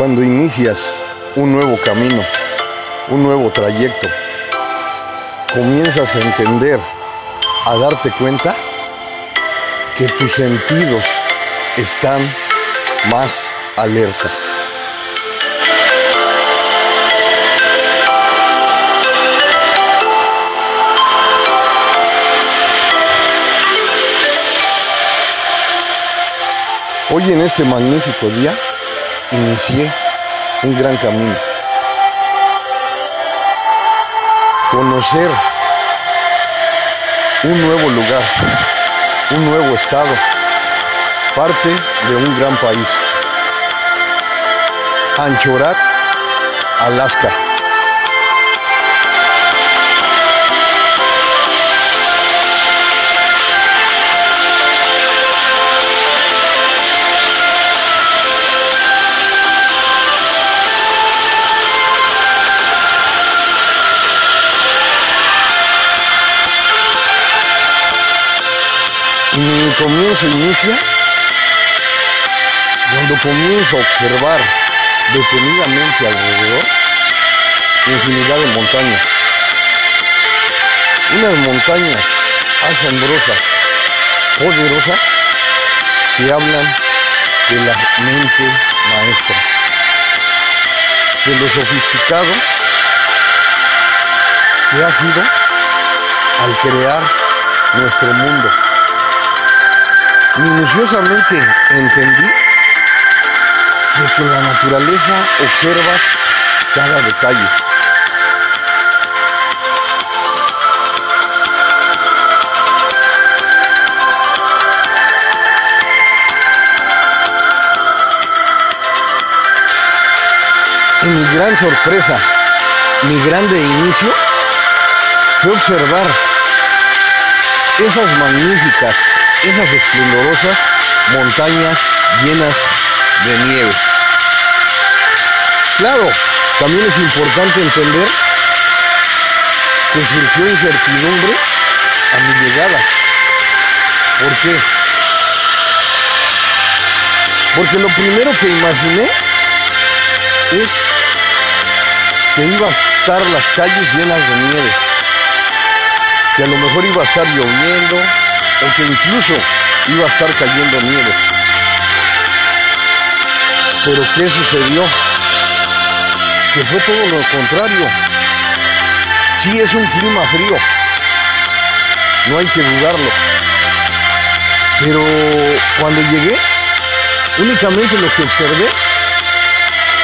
Cuando inicias un nuevo camino, un nuevo trayecto, comienzas a entender, a darte cuenta que tus sentidos están más alerta. Hoy en este magnífico día inicié un gran camino. Conocer un nuevo lugar, un nuevo estado, parte de un gran país. Anchorat, Alaska. Comienzo inicia. Cuando comienzo a observar detenidamente alrededor infinidad de montañas. Unas montañas asombrosas, poderosas, que hablan de la mente maestra, de lo sofisticado que ha sido al crear nuestro mundo minuciosamente entendí de que la naturaleza observas cada detalle. Y mi gran sorpresa, mi grande inicio, fue observar esas magníficas esas esplendorosas montañas llenas de nieve. Claro, también es importante entender que surgió incertidumbre a mi llegada. ¿Por qué? Porque lo primero que imaginé es que iba a estar las calles llenas de nieve, que a lo mejor iba a estar lloviendo, o que incluso iba a estar cayendo nieve. Pero ¿qué sucedió? Que fue todo lo contrario. Sí es un clima frío, no hay que dudarlo. Pero cuando llegué, únicamente lo que observé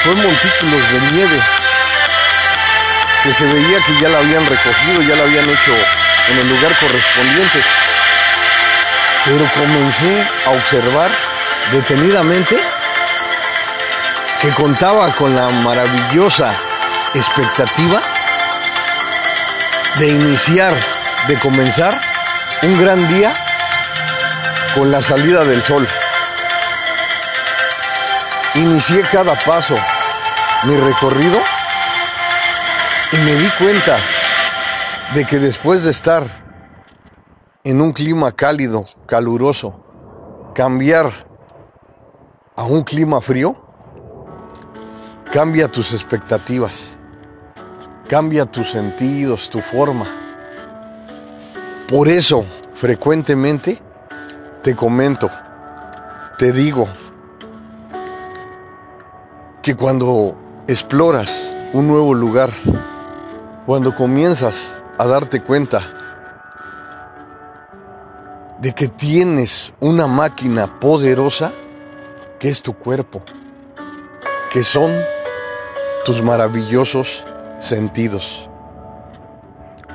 fue montículos de nieve que se veía que ya la habían recogido, ya la habían hecho en el lugar correspondiente pero comencé a observar detenidamente que contaba con la maravillosa expectativa de iniciar, de comenzar un gran día con la salida del sol. Inicié cada paso, mi recorrido, y me di cuenta de que después de estar en un clima cálido, caluroso, cambiar a un clima frío, cambia tus expectativas, cambia tus sentidos, tu forma. Por eso, frecuentemente, te comento, te digo, que cuando exploras un nuevo lugar, cuando comienzas a darte cuenta de que tienes una máquina poderosa que es tu cuerpo, que son tus maravillosos sentidos.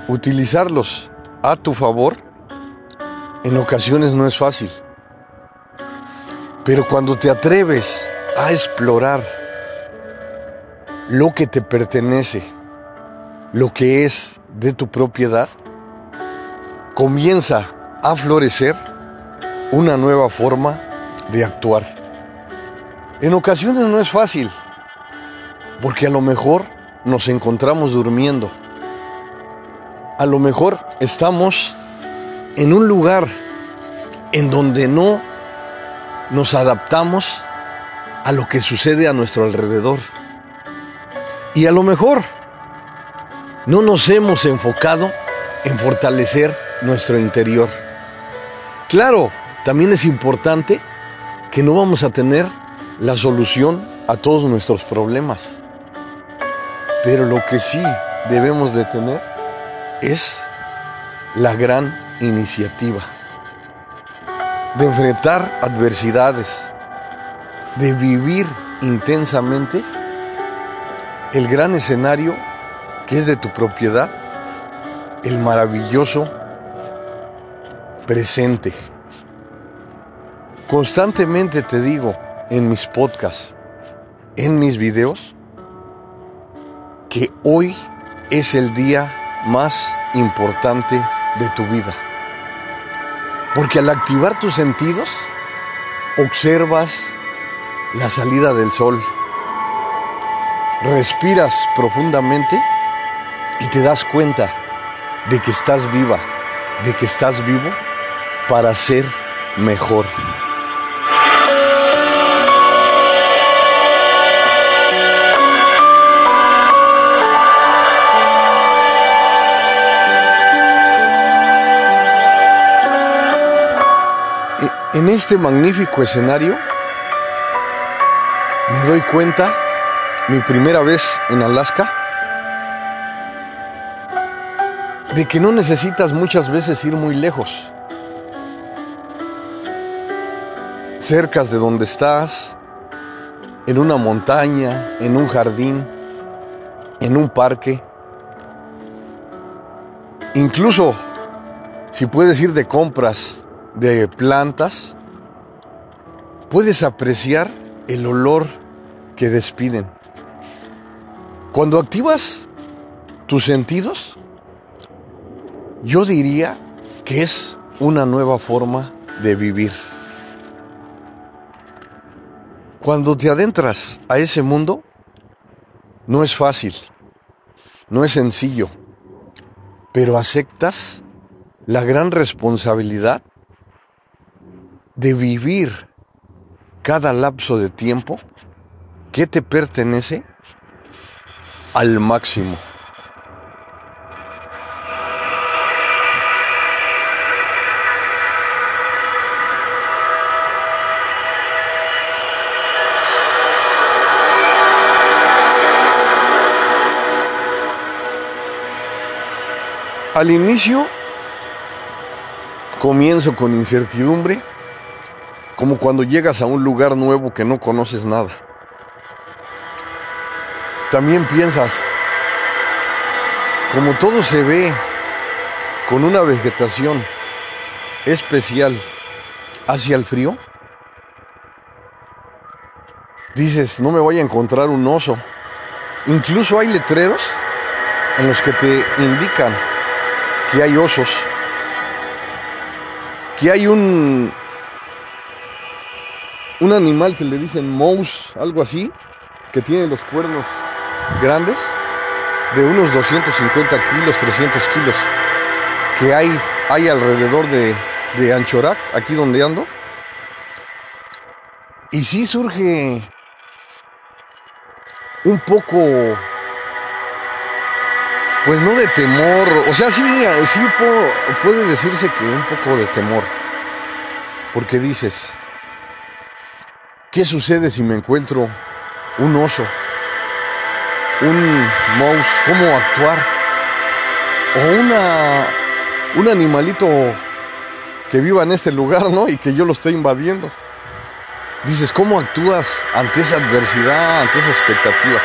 Utilizarlos a tu favor en ocasiones no es fácil, pero cuando te atreves a explorar lo que te pertenece, lo que es de tu propiedad, comienza a florecer una nueva forma de actuar. En ocasiones no es fácil, porque a lo mejor nos encontramos durmiendo. A lo mejor estamos en un lugar en donde no nos adaptamos a lo que sucede a nuestro alrededor. Y a lo mejor no nos hemos enfocado en fortalecer nuestro interior. Claro, también es importante que no vamos a tener la solución a todos nuestros problemas. Pero lo que sí debemos de tener es la gran iniciativa de enfrentar adversidades, de vivir intensamente el gran escenario que es de tu propiedad, el maravilloso presente. Constantemente te digo en mis podcasts, en mis videos, que hoy es el día más importante de tu vida. Porque al activar tus sentidos, observas la salida del sol, respiras profundamente y te das cuenta de que estás viva, de que estás vivo para ser mejor. En este magnífico escenario me doy cuenta, mi primera vez en Alaska, de que no necesitas muchas veces ir muy lejos. Cercas de donde estás, en una montaña, en un jardín, en un parque. Incluso si puedes ir de compras de plantas, puedes apreciar el olor que despiden. Cuando activas tus sentidos, yo diría que es una nueva forma de vivir. Cuando te adentras a ese mundo, no es fácil, no es sencillo, pero aceptas la gran responsabilidad de vivir cada lapso de tiempo que te pertenece al máximo. Al inicio comienzo con incertidumbre como cuando llegas a un lugar nuevo que no conoces nada. También piensas, como todo se ve con una vegetación especial hacia el frío, dices, no me voy a encontrar un oso. Incluso hay letreros en los que te indican que hay osos, que hay un un animal que le dicen mouse, algo así, que tiene los cuernos grandes, de unos 250 kilos, 300 kilos, que hay, hay alrededor de, de Anchorac, aquí donde ando. Y sí surge un poco, pues no de temor, o sea, sí, sí puede decirse que un poco de temor, porque dices, ¿Qué sucede si me encuentro un oso, un mouse? ¿Cómo actuar? O una, un animalito que viva en este lugar, ¿no? Y que yo lo estoy invadiendo. Dices, ¿cómo actúas ante esa adversidad, ante esa expectativa?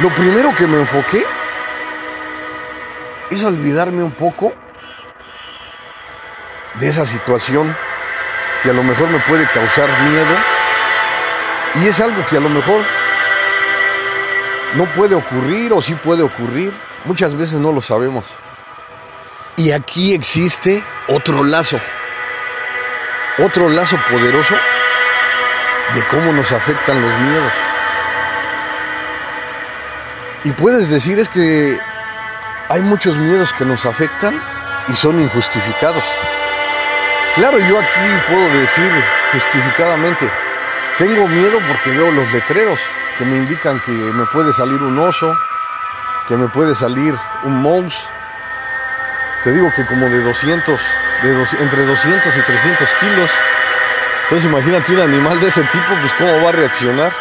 Lo primero que me enfoqué es olvidarme un poco de esa situación que a lo mejor me puede causar miedo y es algo que a lo mejor no puede ocurrir o sí puede ocurrir. Muchas veces no lo sabemos. Y aquí existe otro lazo, otro lazo poderoso de cómo nos afectan los miedos. Y puedes decir es que hay muchos miedos que nos afectan y son injustificados. Claro, yo aquí puedo decir justificadamente, Tengo miedo porque veo los letreros que me indican que me puede salir un oso, que me puede salir un mouse. Te digo que como de 200, de entre 200 y 300 kilos. Entonces imagínate un animal de ese tipo, pues cómo va a reaccionar.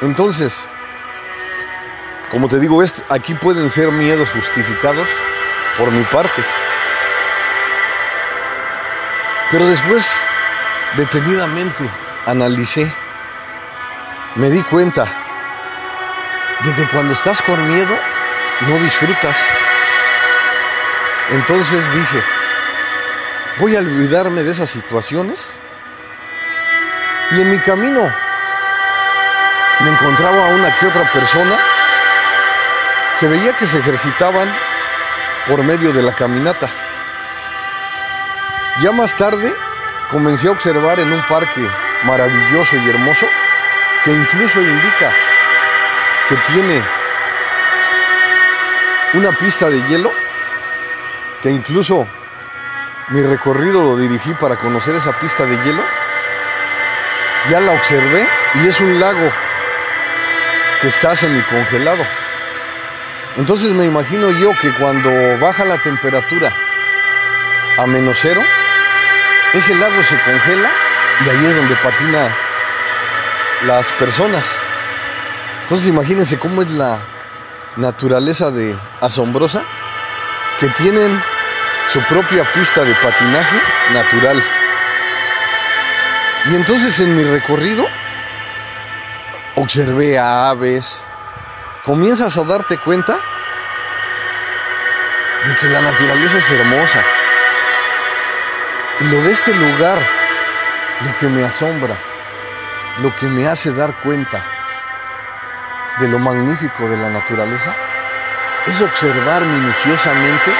Entonces, como te digo, aquí pueden ser miedos justificados por mi parte. Pero después, detenidamente, analicé, me di cuenta de que cuando estás con miedo, no disfrutas. Entonces dije, voy a olvidarme de esas situaciones. Y en mi camino me encontraba una que otra persona. Se veía que se ejercitaban por medio de la caminata. Ya más tarde comencé a observar en un parque maravilloso y hermoso que incluso indica que tiene una pista de hielo, que incluso mi recorrido lo dirigí para conocer esa pista de hielo. Ya la observé y es un lago que está semicongelado. Entonces me imagino yo que cuando baja la temperatura a menos cero, ese lago se congela y ahí es donde patina las personas. Entonces imagínense cómo es la naturaleza de asombrosa que tienen su propia pista de patinaje natural. Y entonces en mi recorrido observé a aves. Comienzas a darte cuenta de que la naturaleza es hermosa. Y lo de este lugar, lo que me asombra, lo que me hace dar cuenta de lo magnífico de la naturaleza, es observar minuciosamente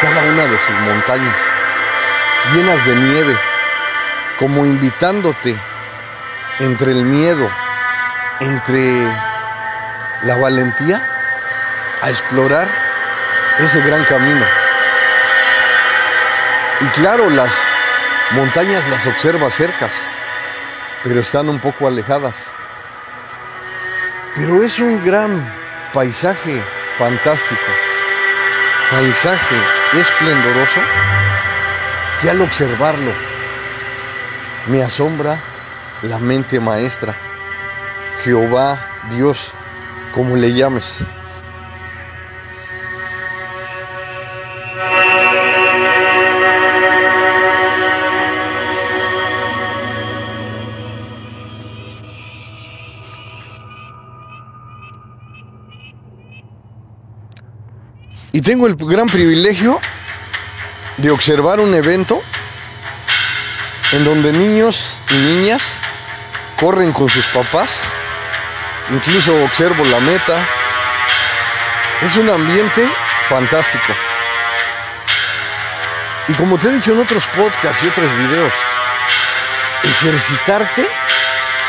cada una de sus montañas, llenas de nieve, como invitándote entre el miedo, entre la valentía, a explorar ese gran camino. Y claro, las montañas las observa cercas, pero están un poco alejadas. Pero es un gran paisaje fantástico, paisaje esplendoroso, que al observarlo me asombra la mente maestra, Jehová, Dios, como le llames. Y tengo el gran privilegio de observar un evento en donde niños y niñas corren con sus papás. Incluso observo la meta. Es un ambiente fantástico. Y como te he dicho en otros podcasts y otros videos, ejercitarte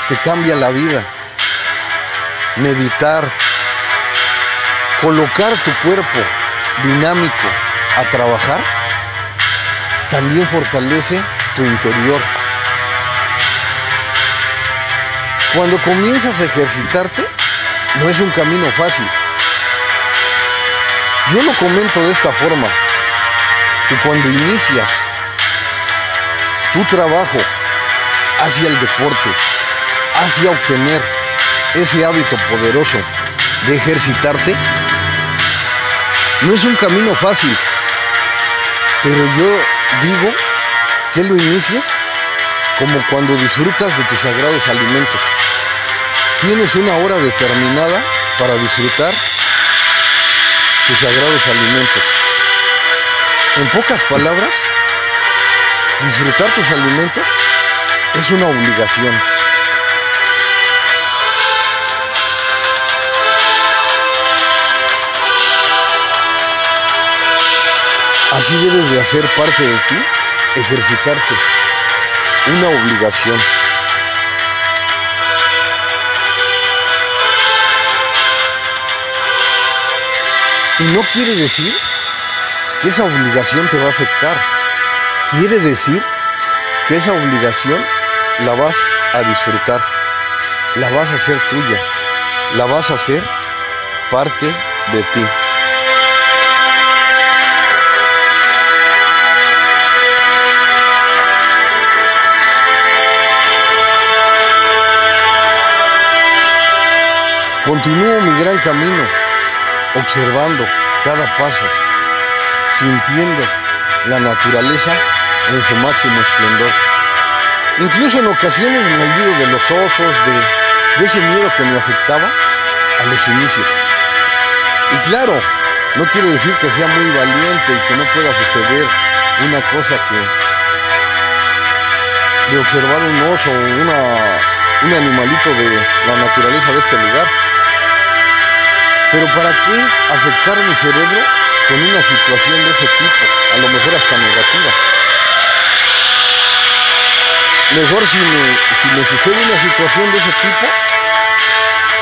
te cambia la vida. Meditar, colocar tu cuerpo dinámico a trabajar, también fortalece tu interior. Cuando comienzas a ejercitarte, no es un camino fácil. Yo lo comento de esta forma, que cuando inicias tu trabajo hacia el deporte, hacia obtener ese hábito poderoso de ejercitarte, no es un camino fácil, pero yo digo que lo inicies como cuando disfrutas de tus sagrados alimentos. Tienes una hora determinada para disfrutar tus sagrados alimentos. En pocas palabras, disfrutar tus alimentos es una obligación. Así debes de hacer parte de ti, ejercitarte, una obligación. Y no quiere decir que esa obligación te va a afectar. Quiere decir que esa obligación la vas a disfrutar, la vas a hacer tuya, la vas a hacer parte de ti. Continúo mi gran camino, observando cada paso, sintiendo la naturaleza en su máximo esplendor. Incluso en ocasiones me olvido de los osos, de, ese miedo que me afectaba a los inicios. Y claro, no quiere decir que sea muy valiente y que no pueda suceder una cosa que de observar un oso o un animalito de la naturaleza de este lugar. Pero ¿para qué afectar mi cerebro con una situación de ese tipo? A lo mejor hasta negativa. Mejor si me, si me sucede una situación de ese tipo,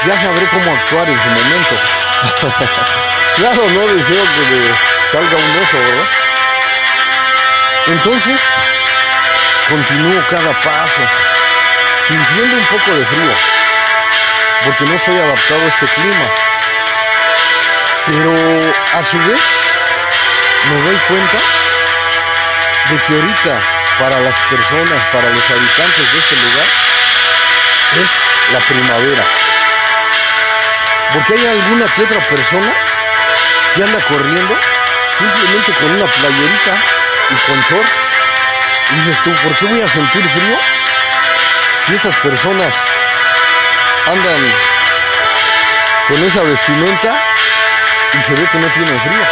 ya sabré cómo actuar en su momento. claro, no deseo que me salga un oso, ¿verdad? Entonces, continúo cada paso, sintiendo un poco de frío, porque no estoy adaptado a este clima. Pero a su vez me doy cuenta de que ahorita para las personas, para los habitantes de este lugar, es la primavera. Porque hay alguna que otra persona que anda corriendo simplemente con una playerita y con short. Y dices tú, ¿por qué voy a sentir frío? Si estas personas andan con esa vestimenta y se ve que no tienen frío.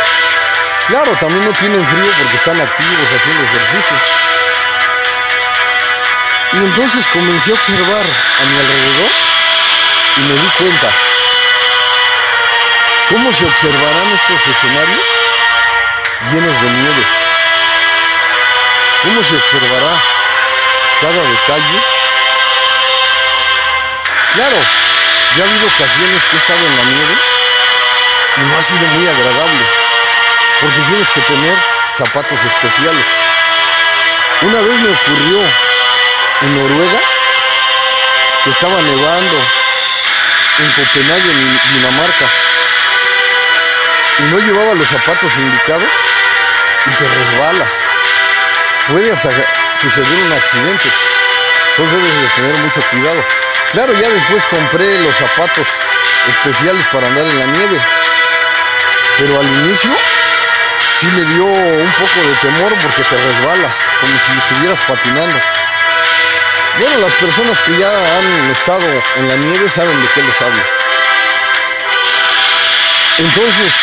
Claro, también no tienen frío porque están activos haciendo ejercicio. Y entonces comencé a observar a mi alrededor y me di cuenta cómo se observarán estos escenarios llenos de nieve. Cómo se observará cada detalle. Claro, ya ha habido ocasiones que he estado en la nieve y no ha sido muy agradable, porque tienes que tener zapatos especiales. Una vez me ocurrió en Noruega que estaba nevando en Copenhague, en Dinamarca, y no llevaba los zapatos indicados y te resbalas. Puede hasta suceder un accidente. Entonces debes de tener mucho cuidado. Claro, ya después compré los zapatos especiales para andar en la nieve pero al inicio sí me dio un poco de temor porque te resbalas, como si estuvieras patinando. Bueno, las personas que ya han estado en la nieve saben de qué les hablo. Entonces,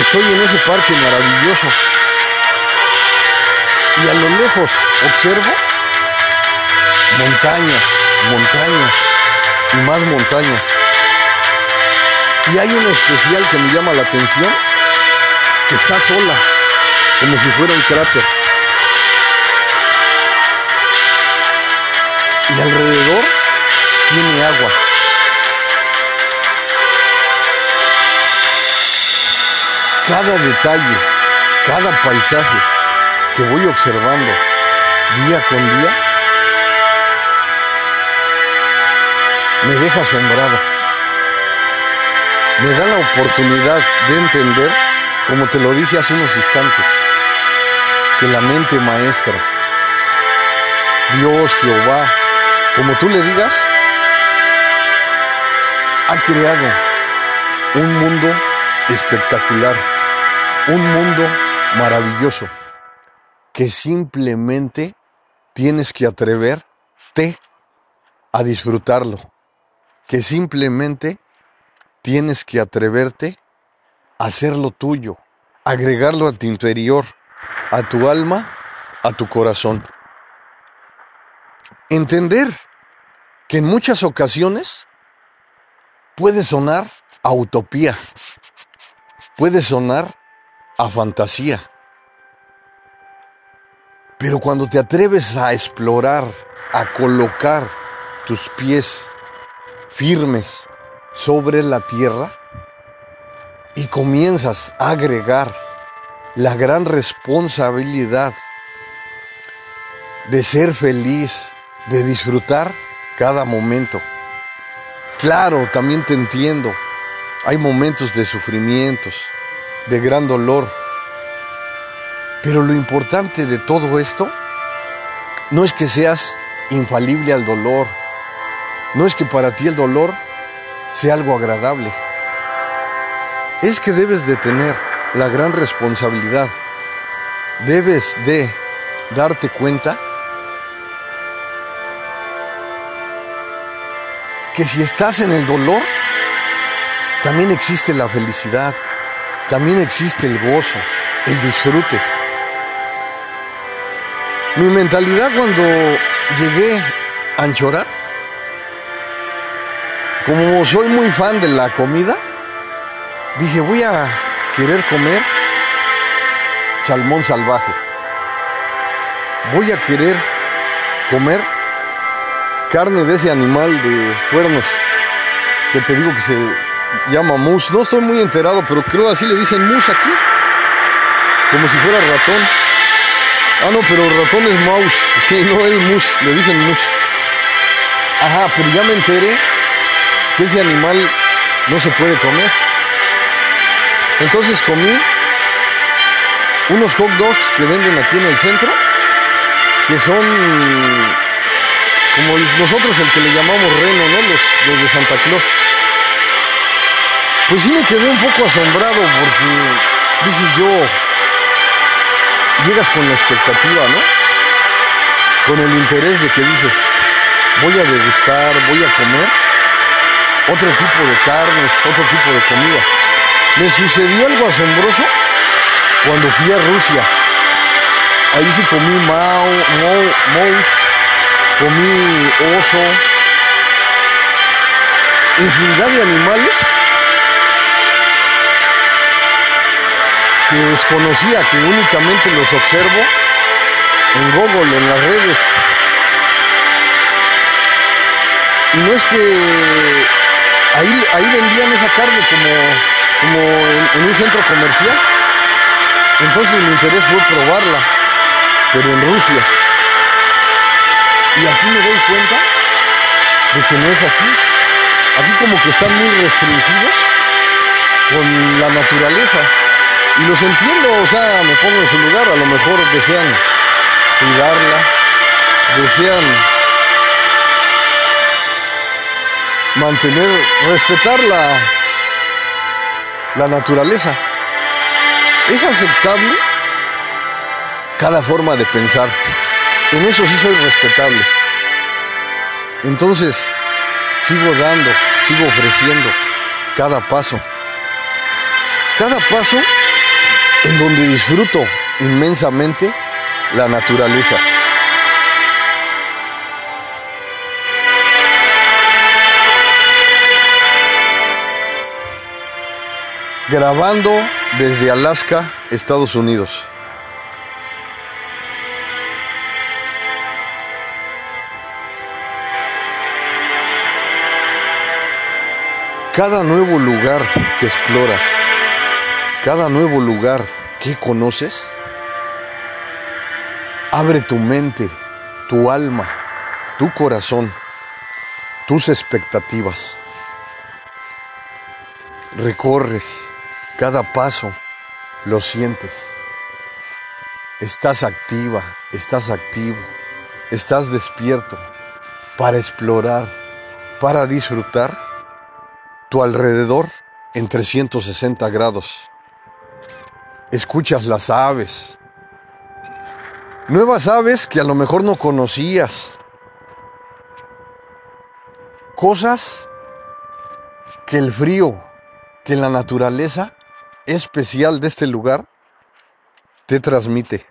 estoy en ese parque maravilloso y a lo lejos observo montañas, montañas y más montañas. Y hay uno especial que me llama la atención, que está sola, como si fuera un cráter. Y alrededor tiene agua. Cada detalle, cada paisaje que voy observando día con día, me deja asombrado me da la oportunidad de entender, como te lo dije hace unos instantes, que la mente maestra, Dios, Jehová, como tú le digas, ha creado un mundo espectacular, un mundo maravilloso, que simplemente tienes que atreverte a disfrutarlo, que simplemente tienes que atreverte a hacerlo tuyo, agregarlo a tu interior, a tu alma, a tu corazón. Entender que en muchas ocasiones puede sonar a utopía, puede sonar a fantasía, pero cuando te atreves a explorar, a colocar tus pies firmes sobre la tierra y comienzas a agregar la gran responsabilidad de ser feliz de disfrutar cada momento. Claro, también te entiendo. Hay momentos de sufrimientos, de gran dolor. Pero lo importante de todo esto no es que seas infalible al dolor. No es que para ti el dolor sea algo agradable. Es que debes de tener la gran responsabilidad. Debes de darte cuenta que si estás en el dolor, también existe la felicidad, también existe el gozo, el disfrute. Mi mentalidad cuando llegué a Anchorat, como soy muy fan de la comida, dije voy a querer comer salmón salvaje. Voy a querer comer carne de ese animal de cuernos que te digo que se llama mus. No estoy muy enterado, pero creo así le dicen mus aquí. Como si fuera ratón. Ah, no, pero ratón es mouse. Sí, no es mus, le dicen mus. Ajá, pero ya me enteré que ese animal no se puede comer. Entonces comí unos hot dogs que venden aquí en el centro, que son como nosotros el que le llamamos reno, ¿no? Los, los de Santa Claus. Pues sí me quedé un poco asombrado porque dije yo, llegas con la expectativa, ¿no? Con el interés de que dices, voy a degustar, voy a comer otro tipo de carnes, otro tipo de comida. Me sucedió algo asombroso cuando fui a Rusia. Ahí sí comí mao, mouse, comí oso, infinidad de animales que desconocía, que únicamente los observo en Google, en las redes. Y no es que ahí, ahí vendían esa carne como, como en un centro comercial. Entonces mi interés fue probarla, pero en Rusia. Y aquí me doy cuenta de que no es así. Aquí como que están muy restringidos con la naturaleza. Y los entiendo, o sea, me pongo en su lugar, a lo mejor desean cuidarla, desean mantener, respetar la, la naturaleza. Es aceptable cada forma de pensar. En eso sí soy respetable. Entonces, sigo dando, sigo ofreciendo cada paso. Cada paso en donde disfruto inmensamente la naturaleza. Grabando desde Alaska, Estados Unidos. Cada nuevo lugar que exploras, cada nuevo lugar que conoces, abre tu mente, tu alma, tu corazón, tus expectativas. Recorres cada paso, lo sientes. Estás activa, estás activo, estás despierto para explorar, para disfrutar tu alrededor en 360 grados. Escuchas las aves. Nuevas aves que a lo mejor no conocías. Cosas que el frío, que la naturaleza especial de este lugar te transmite.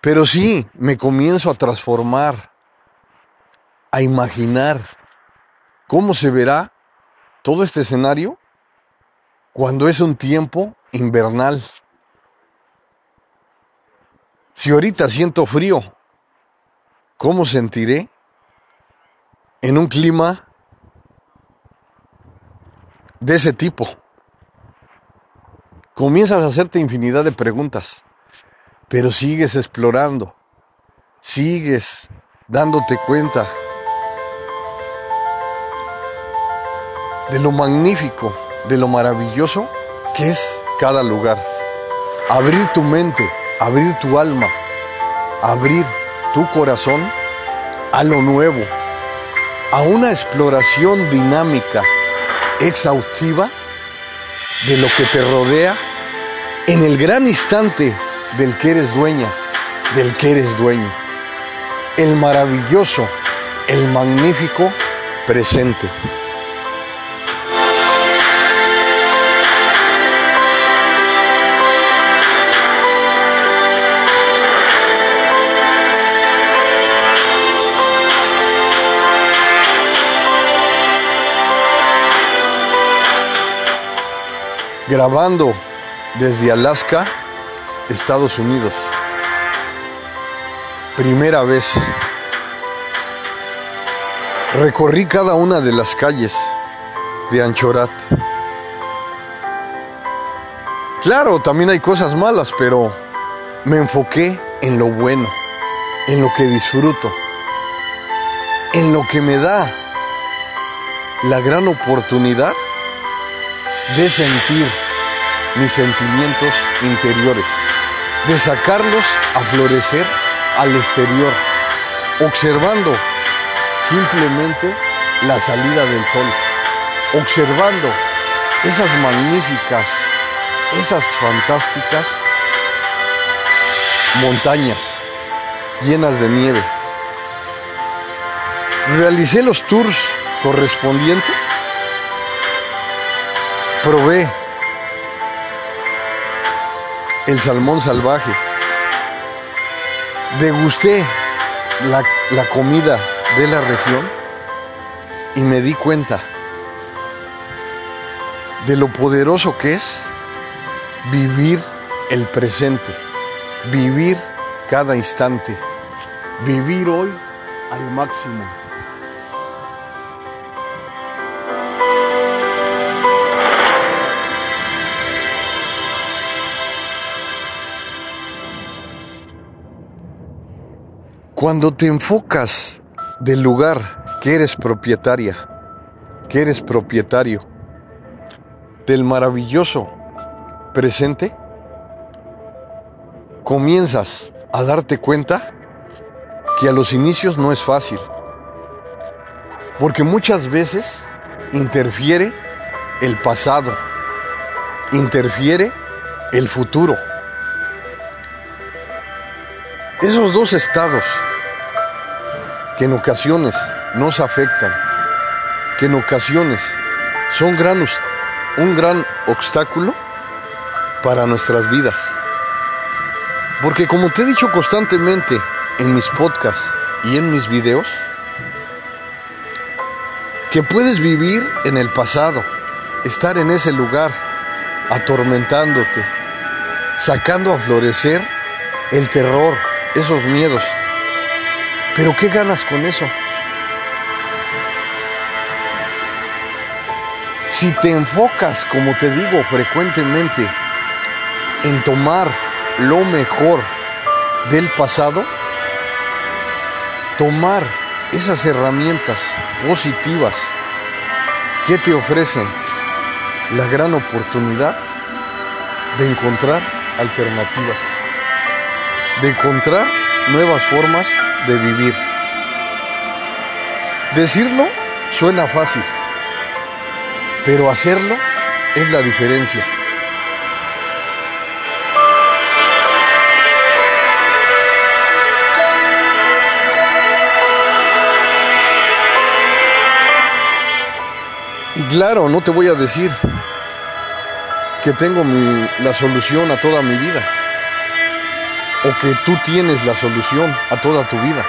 Pero sí, me comienzo a transformar, a imaginar ¿Cómo se verá todo este escenario cuando es un tiempo invernal? Si ahorita siento frío, ¿cómo sentiré en un clima de ese tipo? Comienzas a hacerte infinidad de preguntas, pero sigues explorando, sigues dándote cuenta de lo magnífico, de lo maravilloso que es cada lugar. Abrir tu mente, abrir tu alma, abrir tu corazón a lo nuevo, a una exploración dinámica, exhaustiva de lo que te rodea en el gran instante del que eres dueña, del que eres dueño. El maravilloso, el magnífico presente. Grabando desde Alaska, Estados Unidos. Primera vez. Recorrí cada una de las calles de Anchorat. Claro, también hay cosas malas, pero me enfoqué en lo bueno, en lo que disfruto, en lo que me da la gran oportunidad de sentir mis sentimientos interiores, de sacarlos a florecer al exterior, observando simplemente la salida del sol, observando esas magníficas, esas fantásticas montañas llenas de nieve. Realicé los tours correspondientes, probé el salmón salvaje. Degusté la, la comida de la región y me di cuenta de lo poderoso que es vivir el presente, vivir cada instante, vivir hoy al máximo. Cuando te enfocas del lugar que eres propietaria, que eres propietario del maravilloso presente, comienzas a darte cuenta que a los inicios no es fácil, porque muchas veces interfiere el pasado, interfiere el futuro. Esos dos estados que en ocasiones nos afectan, que en ocasiones son un gran obstáculo para nuestras vidas. Porque como te he dicho constantemente en mis podcasts y en mis videos, que puedes vivir en el pasado, estar en ese lugar, atormentándote, sacando a florecer el terror, esos miedos, pero ¿qué ganas con eso? Si te enfocas, como te digo frecuentemente, en tomar lo mejor del pasado, tomar esas herramientas positivas que te ofrecen la gran oportunidad de encontrar alternativas, de encontrar nuevas formas de vivir. Decirlo suena fácil, pero hacerlo es la diferencia. Y claro, no te voy a decir que tengo la solución a toda mi vida o que tú tienes la solución a toda tu vida.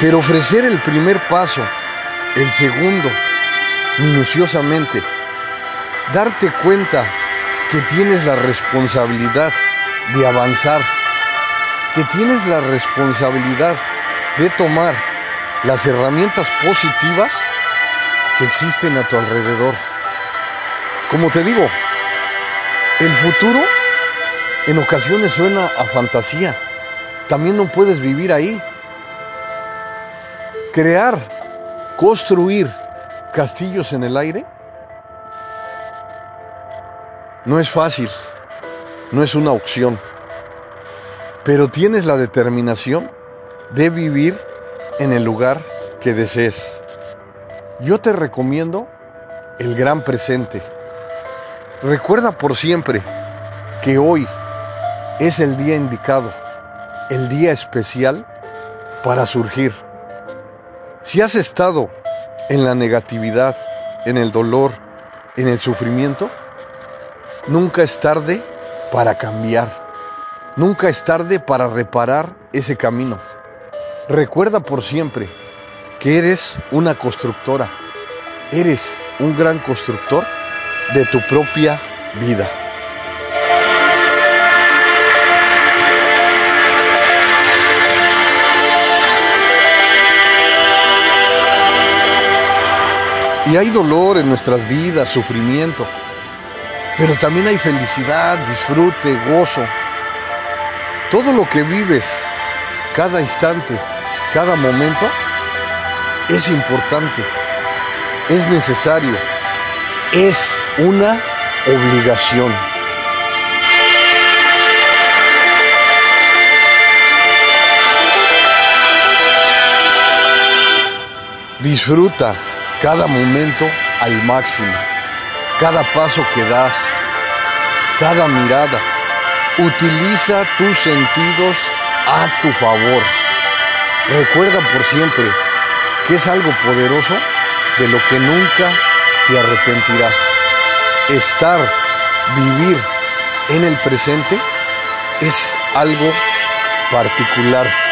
Pero ofrecer el primer paso, el segundo, minuciosamente, darte cuenta que tienes la responsabilidad de avanzar, que tienes la responsabilidad de tomar las herramientas positivas que existen a tu alrededor. Como te digo, el futuro en ocasiones suena a fantasía, también no puedes vivir ahí. Crear, construir castillos en el aire no es fácil, no es una opción, pero tienes la determinación de vivir en el lugar que desees. Yo te recomiendo el gran presente. Recuerda por siempre que hoy es el día indicado, el día especial para surgir. Si has estado en la negatividad, en el dolor, en el sufrimiento, nunca es tarde para cambiar. Nunca es tarde para reparar ese camino. Recuerda por siempre que eres una constructora. Eres un gran constructor de tu propia vida. Y hay dolor en nuestras vidas, sufrimiento, pero también hay felicidad, disfrute, gozo. Todo lo que vives, cada instante, cada momento, es importante, es necesario, es una obligación. Disfruta cada momento al máximo, cada paso que das, cada mirada. Utiliza tus sentidos a tu favor. Recuerda por siempre que es algo poderoso de lo que nunca te arrepentirás. Estar, vivir en el presente es algo particular.